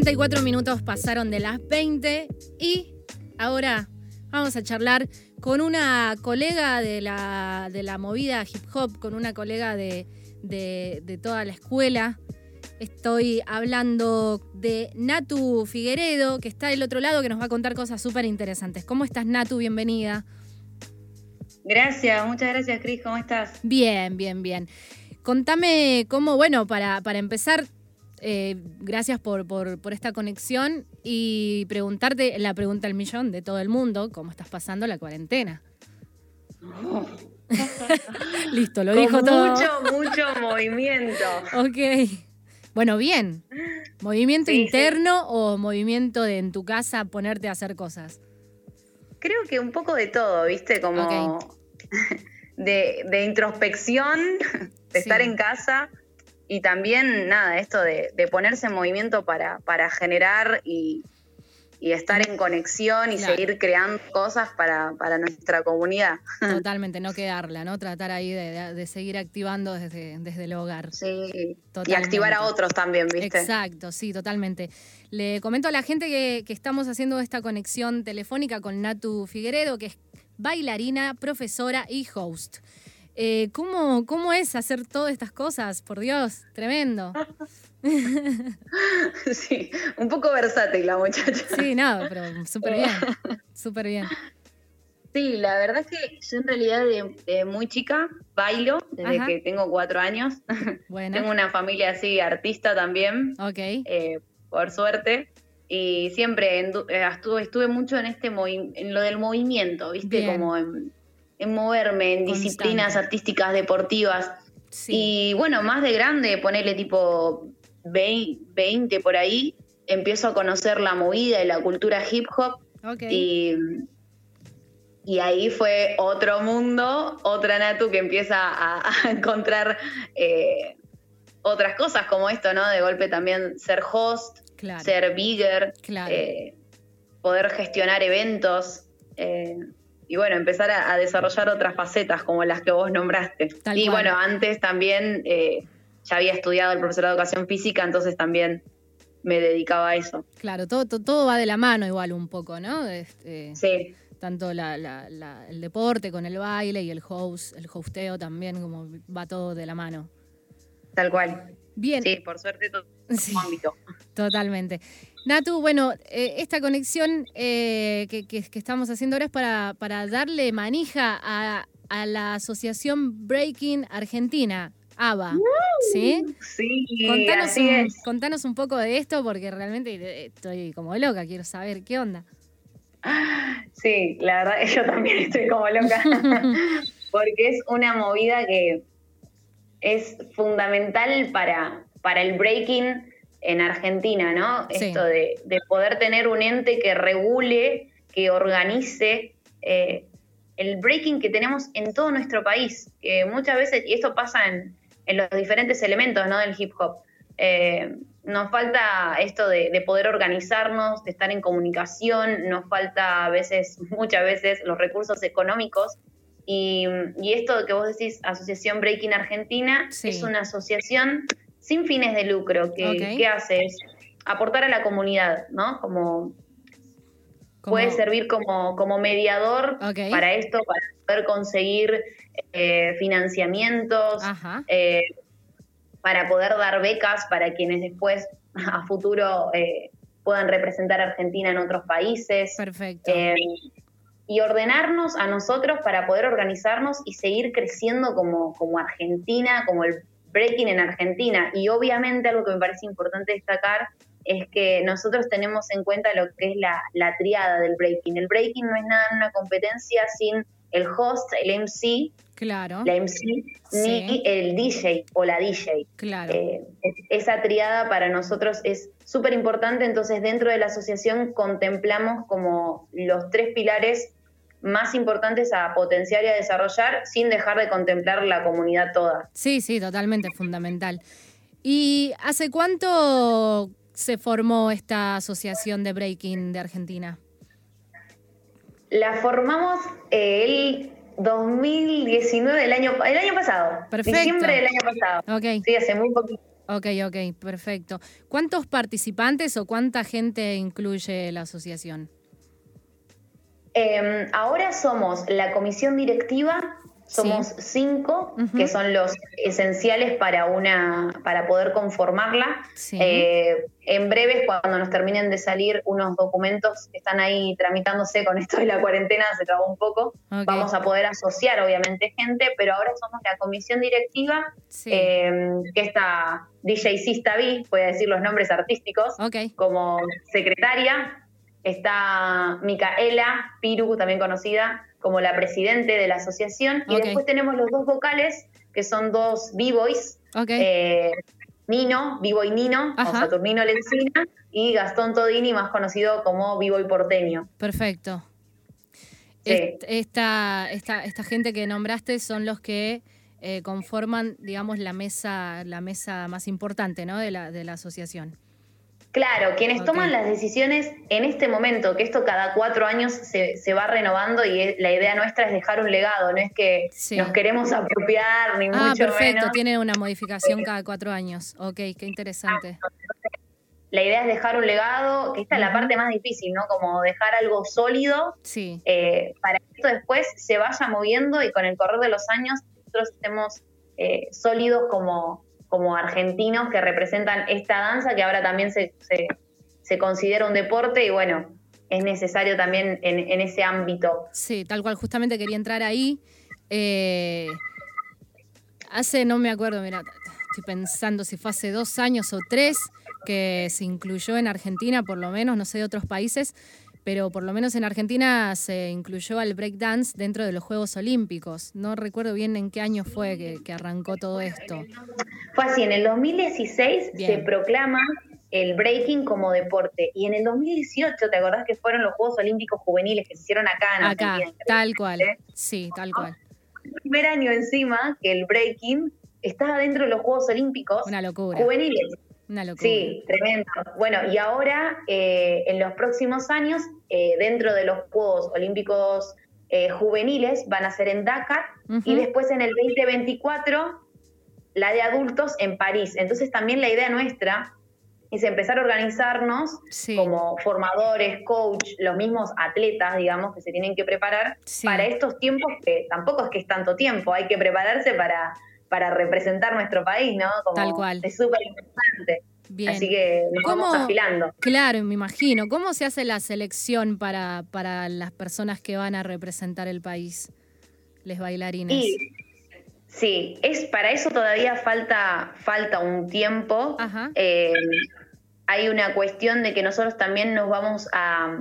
34 minutos pasaron de las 20 y ahora vamos a charlar con una colega de la, de la movida hip hop, con una colega de, de- de toda la escuela. Estoy hablando de Natu Figueredo, que está del otro lado, que nos va a contar cosas súper interesantes. ¿Cómo estás, Natu? Bienvenida. Gracias, muchas gracias, Cris. ¿Cómo estás? Bien, bien, bien. Contame cómo, bueno, para, para empezar, eh, gracias por, por, por esta conexión y preguntarte la pregunta del millón de todo el mundo, ¿cómo estás pasando la cuarentena? Listo, lo dijo Con todo. Mucho, mucho movimiento. Ok. Bueno, bien. ¿Movimiento Sí, sí. interno o movimiento de en tu casa ponerte a hacer cosas? Creo que un poco de todo, ¿viste? Como de, de introspección, de estar en casa y también, nada, esto de, de ponerse en movimiento para, para generar y, y estar en conexión y Claro. seguir creando cosas para, para nuestra comunidad. Totalmente, no quedarla, ¿no? Tratar ahí de, de- seguir activando desde, desde el hogar. Sí. Y Totalmente. activar a otros también, ¿viste? Exacto, sí, totalmente. Le comento a la gente que, que estamos haciendo esta conexión telefónica con Natu Figueredo, que es bailarina, profesora y host. Eh, ¿cómo, ¿Cómo es hacer todas estas cosas? Por Dios, tremendo. Sí, un poco versátil la muchacha. Sí, nada, pero súper bien, súper bien. Sí, la verdad es que yo en realidad de, de muy chica bailo desde Ajá. que tengo cuatro años. Bueno, tengo una familia así artista también, ok, eh, por suerte. Y siempre eh, estuve, estuve mucho en este en lo del movimiento, ¿viste? Bien. Como en, en moverme, en Constante. disciplinas artísticas, deportivas. sí, Y bueno, más de grande, ponerle tipo vei- 20 por ahí, empiezo a conocer la movida y la cultura hip hop. Y, y ahí fue otro mundo, otra Natu que empieza a, a encontrar eh, otras cosas como esto, ¿no? De golpe también ser host, claro, ser bigger, claro. eh, poder gestionar eventos. eh, y bueno, empezar a, a desarrollar otras facetas como las que vos nombraste. Tal y cual. bueno, antes también eh, ya había estudiado el profesorado de educación física, entonces también me dedicaba a eso. Claro, todo, todo, todo va de la mano igual un poco, ¿no? Este, Sí. tanto la- la- la- el deporte con el baile y el host, el hosteo también, como va todo de la mano. Tal cual. Bien, Sí, por suerte todo Sí, ámbito. totalmente. Natu, bueno, eh, esta conexión eh, que, que- que estamos haciendo ahora es para, para darle manija a, a la Asociación Breaking Argentina, ABA, ¿sí? Sí, Contanos así un, es. contanos un poco de esto porque realmente eh, estoy como loca, quiero saber qué onda. Sí, la verdad yo también estoy como loca. Porque es una movida que es fundamental para, para el breaking en Argentina, ¿no? Sí. Esto de, de poder tener un ente que regule, que organice eh, el breaking que tenemos en todo nuestro país. Que muchas veces, y esto pasa en, en los diferentes elementos ¿no? del hip hop, eh, nos falta esto de, de poder organizarnos, de estar en comunicación, nos falta a veces, muchas veces, los recursos económicos. Y, y esto que vos decís, Asociación Breaking Argentina, Sí. es una asociación sin fines de lucro que, Ok. que hace es aportar a la comunidad, ¿no? Como Como- puede servir como, como mediador para esto, para poder conseguir eh, financiamientos, eh, para poder dar becas para quienes después a futuro eh, puedan representar a Argentina en otros países. perfecto. Eh, y ordenarnos a nosotros para poder organizarnos y seguir creciendo como, como Argentina, como el breaking en Argentina. Y obviamente algo que me parece importante destacar es que nosotros tenemos en cuenta lo que es la, la triada del breaking. El breaking no es nada en una competencia sin el host, el MC, claro, la MC, Sí. ni el DJ o la DJ. claro. Eh, es- esa triada para nosotros es súper importante, entonces dentro de la asociación contemplamos como los tres pilares más importantes a potenciar y a desarrollar sin dejar de contemplar la comunidad toda. Sí, sí, totalmente fundamental. ¿Y hace cuánto se formó esta asociación de breaking de Argentina? La formamos eh, el 2019, el año, el año pasado, Perfecto. diciembre del año pasado. Ok, Sí, hace muy poquito. Ok, ok, perfecto. ¿Cuántos participantes o cuánta gente incluye la asociación? Em, ahora somos la comisión directiva, somos cinco, que son los esenciales para una, para poder conformarla. Eh, en breves, cuando nos terminen de salir unos documentos que están ahí tramitándose con esto de la cuarentena, se trabó un poco, vamos a poder asociar obviamente gente, pero ahora somos la comisión directiva, em, que está DJ Sistavi, voy a decir los nombres artísticos, como secretaria, está Micaela Piru, también conocida como la presidente de la asociación, y después tenemos los dos vocales, que son dos b-boys, eh, Nino, b-boy Nino, o Saturnino Lencina, y Gastón Todini, más conocido como b-boy porteño. Perfecto. Esta, esta, esta gente que nombraste son los que eh, conforman, digamos, la mesa, la mesa más importante ¿no? de, la, de la asociación. Claro, quienes toman las decisiones en este momento, que esto cada cuatro años se, se, va renovando y la idea nuestra es dejar un legado, no es que nos queremos apropiar ni ah, mucho perfecto, tiene una modificación cada cuatro años. Ok, qué interesante. La idea es dejar un legado, que esta es la parte más difícil, ¿no? Como dejar algo sólido sí. Eh, para que esto después se vaya moviendo y con el correr de los años nosotros estemos eh, sólidos como, como argentinos que representan esta danza que ahora también se, se, considera un deporte y bueno, es necesario también en, ese ámbito. Sí, tal cual, justamente quería entrar ahí. Eh, hace, no me acuerdo, mira, estoy pensando si fue hace dos años o tres que se incluyó en Argentina, por lo menos, no sé de otros países, pero por lo menos en Argentina se incluyó al breakdance dentro de los Juegos Olímpicos. No recuerdo bien en qué año fue que, arrancó todo esto. Fue así, en el 2016 se proclama el breaking como deporte. Y en el 2018, ¿te acordás que fueron los Juegos Olímpicos Juveniles que se hicieron acá en Acá, tal cual. Sí, tal cual. El primer año encima que el breaking estaba dentro de los Juegos Olímpicos Una locura. juveniles. Una locura. Sí, tremendo. Bueno, y ahora, eh, en los próximos años, eh, dentro de los Juegos Olímpicos eh, Juveniles, van a ser en Dakar, y después en el 2024, la de adultos en París. Entonces, también la idea nuestra es empezar a organizarnos como formadores, coach, los mismos atletas, digamos, que se tienen que preparar para estos tiempos que tampoco es que es tanto tiempo, hay que prepararse para para representar nuestro país, ¿no? Tal cual. Es súper importante. Bien. Así que nos vamos afilando. Claro, me imagino. ¿Cómo se hace la selección para, para las personas que van a representar el país, les bailarines? sí, es para eso todavía falta, falta un tiempo. Eh, hay una cuestión de que nosotros también nos vamos a,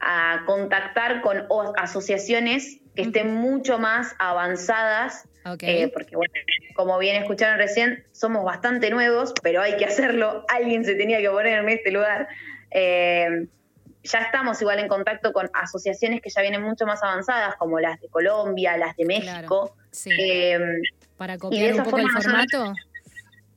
a contactar con asociaciones que estén mucho más avanzadas eh, porque, bueno, como bien escucharon recién, somos bastante nuevos, pero hay que hacerlo. Alguien se tenía que poner en este lugar. Eh, ya estamos igual en contacto con asociaciones que ya vienen mucho más avanzadas, como las de Colombia, las de México. Eh, Para copiar un poco el formato.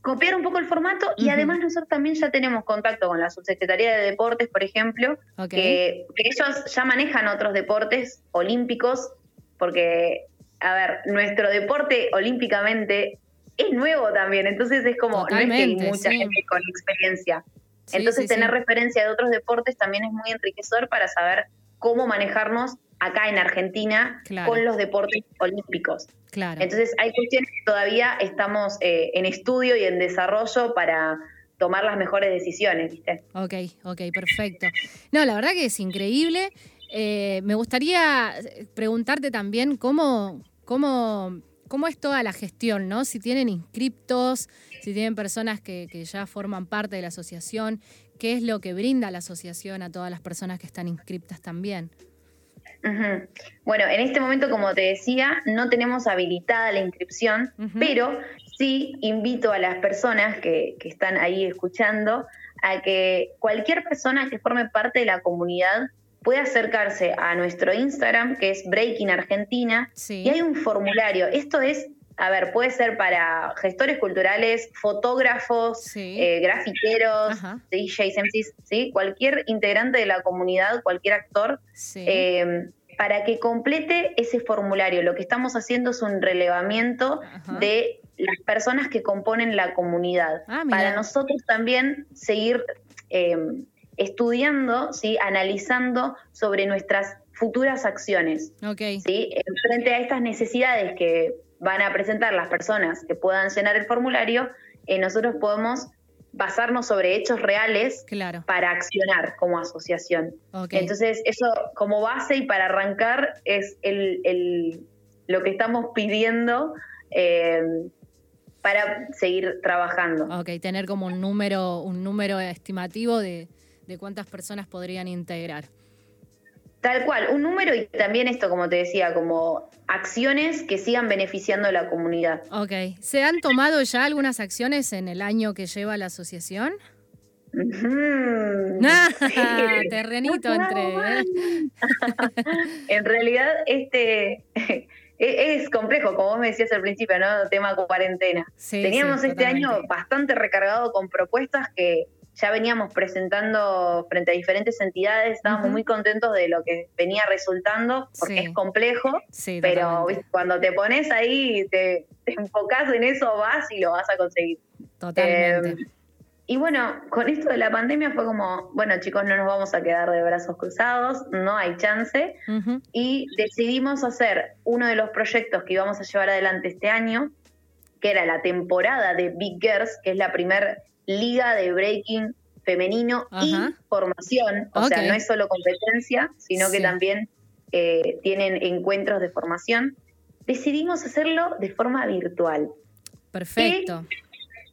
Copiar un poco el formato y además nosotros también ya tenemos contacto con la Subsecretaría de Deportes, por ejemplo, que ellos ya manejan otros deportes olímpicos, porque a ver, nuestro deporte olímpicamente es nuevo también, entonces es como, no es que hay mucha gente con experiencia. entonces tener referencia de otros deportes también es muy enriquecedor para saber cómo manejarnos acá en Argentina con los deportes olímpicos. Claro. Entonces hay cuestiones que todavía estamos eh, en estudio y en desarrollo para tomar las mejores decisiones, ¿viste? Ok, ok, perfecto. No, la verdad que es increíble. Eh, me gustaría preguntarte también cómo, cómo, cómo es toda la gestión, ¿no? Si tienen inscriptos, si tienen personas que, ya forman parte de la asociación, ¿qué es lo que brinda la asociación a todas las personas que están inscriptas también? Bueno, en este momento, como te decía, no tenemos habilitada la inscripción, pero sí invito a las personas que, que, están ahí escuchando a que cualquier persona que forme parte de la comunidad puede acercarse a nuestro Instagram, que es Breaking Argentina, y hay un formulario. Esto es, a ver, puede ser para gestores culturales, fotógrafos, eh, grafiteros, DJs, MCs, ¿sí? cualquier integrante de la comunidad, cualquier actor. Eh, para que complete ese formulario, lo que estamos haciendo es un relevamiento de las personas que componen la comunidad. Ah, para nosotros también seguir eh, estudiando, ¿sí? analizando sobre nuestras futuras acciones. Ok. ¿sí? En Frente a estas necesidades que van a presentar las personas que puedan llenar el formulario, eh, nosotros podemos basarnos sobre hechos reales Claro. para accionar como asociación. Ok. Entonces, eso como base y para arrancar es el, el- lo que estamos pidiendo eh, para seguir trabajando. Ok, tener como un número, un número estimativo de, de cuántas personas podrían integrar. Tal cual, un número y también esto, como te decía, como acciones que sigan beneficiando a la comunidad. Ok. ¿Se han tomado ya algunas acciones en el año que lleva la asociación? Ujú. Ah, Sí. terrenito entre. ¿eh? En realidad, este e- es complejo, como vos me decías al principio, ¿no? Tema cuarentena. Sí, Teníamos sí, este totalmente. año bastante recargado con propuestas que ya veníamos presentando frente a diferentes entidades. Estábamos muy contentos de lo que venía resultando, porque Sí. es complejo, Sí, pero. ¿viste? cuando te pones ahí, te, te enfocás en eso, vas y lo vas a conseguir. Totalmente. Eh, y bueno, con esto de la pandemia fue como, bueno chicos, no nos vamos a quedar de brazos cruzados, no hay chance. Y decidimos hacer uno de los proyectos que íbamos a llevar adelante este año, que era la temporada de Big Girls, que es la primer liga de breaking femenino Ajá. y formación. O sea, no es solo competencia, sino que también eh, tienen encuentros de formación. Decidimos hacerlo de forma virtual Perfecto.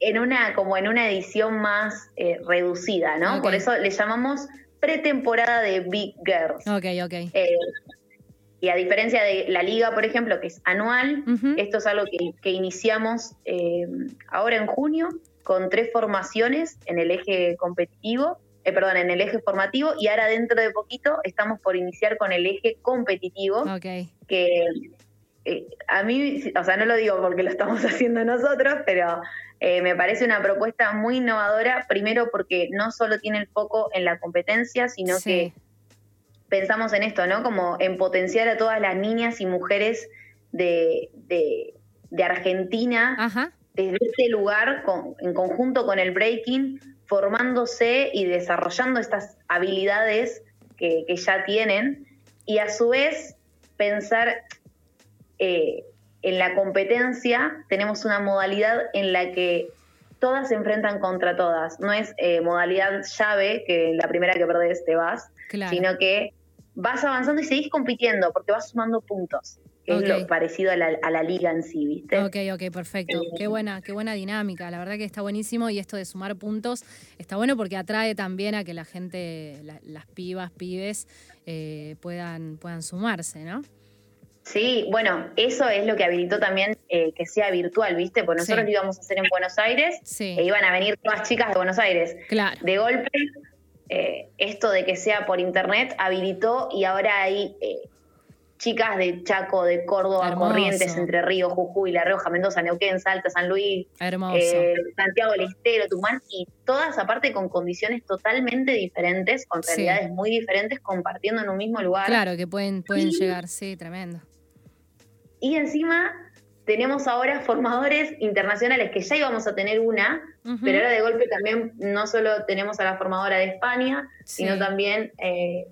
en una, como en una edición más eh, reducida, ¿no? Por eso le llamamos pretemporada de Big Girls. Ok, ok. Eh, y a diferencia de la liga, por ejemplo, que es anual, esto es algo que, que iniciamos ahora en junio con tres formaciones en el eje competitivo, eh, perdón, en el eje formativo y ahora dentro de poquito estamos por iniciar con el eje competitivo Ok. que eh, a mí, o sea, no lo digo porque lo estamos haciendo nosotros, pero eh, me parece una propuesta muy innovadora, primero porque no solo tiene el foco en la competencia, sino Sí. que pensamos en esto, ¿no? Como en potenciar a todas las niñas y mujeres de, de- de Argentina Ajá. Desde este lugar, con- en conjunto con el breaking, formándose y desarrollando estas habilidades que, que ya tienen, y a su vez pensar eh, en la competencia, tenemos una modalidad en la que todas se enfrentan contra todas, no es eh, modalidad llave, que la primera que perdés te vas, Claro. sino que vas avanzando y seguís compitiendo porque vas sumando puntos, que Ok. es lo parecido a la, a la liga en sí, ¿viste? Ok, ok, perfecto. Qué buena, qué buena dinámica. La verdad que está buenísimo y esto de sumar puntos está bueno porque atrae también a que la gente, la- las pibas, pibes, eh, puedan, puedan sumarse, ¿no? Sí, bueno, eso es lo que habilitó también eh, que sea virtual, ¿viste? Porque nosotros Sí. lo íbamos a hacer en Buenos Aires Sí, e iban a venir todas chicas de Buenos Aires. claro. De golpe, eh, esto de que sea por internet habilitó y ahora hay eh, chicas de Chaco, de Córdoba, Hermoso. Corrientes, Entre Ríos, Jujuy, La Rioja, Mendoza, Neuquén, Salta, San Luis, eh, Santiago del Estero, Tucumán, y todas aparte con condiciones totalmente diferentes, con Sí. realidades muy diferentes, compartiendo en un mismo lugar. claro, que pueden, pueden llegar, sí, tremendo. Y encima tenemos ahora formadores internacionales, que ya íbamos a tener una, pero ahora de golpe también no solo tenemos a la formadora de España, Sí. sino también eh,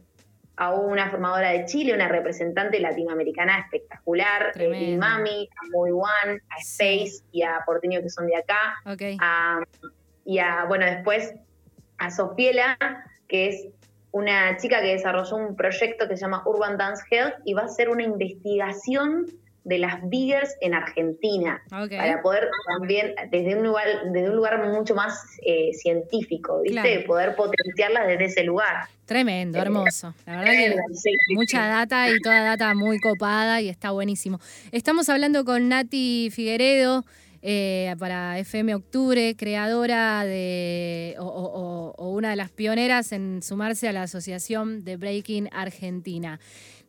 a una formadora de Chile, una representante latinoamericana espectacular, eh, Tremendo. y Mami, a Muy One, a. Space y a Porteño que son de acá, Ok. a- y a, bueno, después a Sofiela, que es una chica que desarrolló un proyecto que se llama Urban Dance Health y va a hacer una investigación de las biggers en Argentina para poder también desde un lugar desde un lugar mucho más eh, científico, ¿viste? Claro. Poder potenciarlas desde ese lugar. Tremendo, hermoso. La verdad que Sí, sí, mucha data y toda data muy copada y está buenísimo. Estamos hablando con Nati Figueredo eh, para FM Octubre, creadora de o, o- o- o una de las pioneras en sumarse a la Asociación de Breaking Argentina.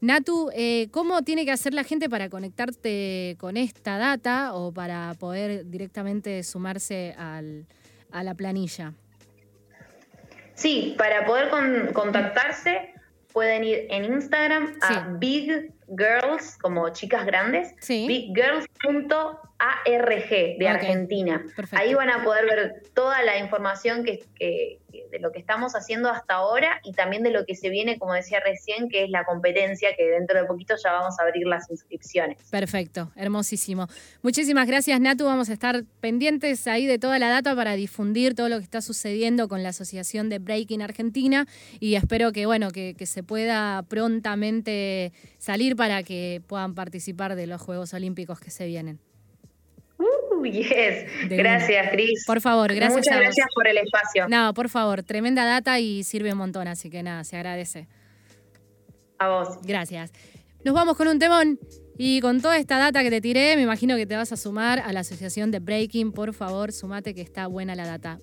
Natu, eh, ¿cómo tiene que hacer la gente para conectarte con esta data o para poder directamente sumarse al- a la planilla? Sí, para poder con- contactarse pueden ir en Instagram a Sí. Big Girls, como chicas grandes, Sí. biggirls.asociación. ARG de Argentina. Ahí van a poder ver toda la información que, de lo que estamos haciendo hasta ahora y también de lo que se viene, como decía recién, que es la competencia, que dentro de poquito ya vamos a abrir las inscripciones. Perfecto, hermosísimo. Muchísimas gracias, Natu. Vamos a estar pendientes ahí de toda la data para difundir todo lo que está sucediendo con la Asociación de Breaking Argentina y espero que, bueno, que, que se pueda prontamente salir para que puedan participar de los Juegos Olímpicos que se vienen. Yes. Gracias, Cris. Por favor, gracias. Muchas gracias por el espacio. No, por favor, tremenda data y sirve un montón, así que nada, se agradece. A vos. Gracias. Nos vamos con un temón. Y con toda esta data que te tiré, me imagino que te vas a sumar a la asociación de Breaking. Por favor, sumate que está buena la data.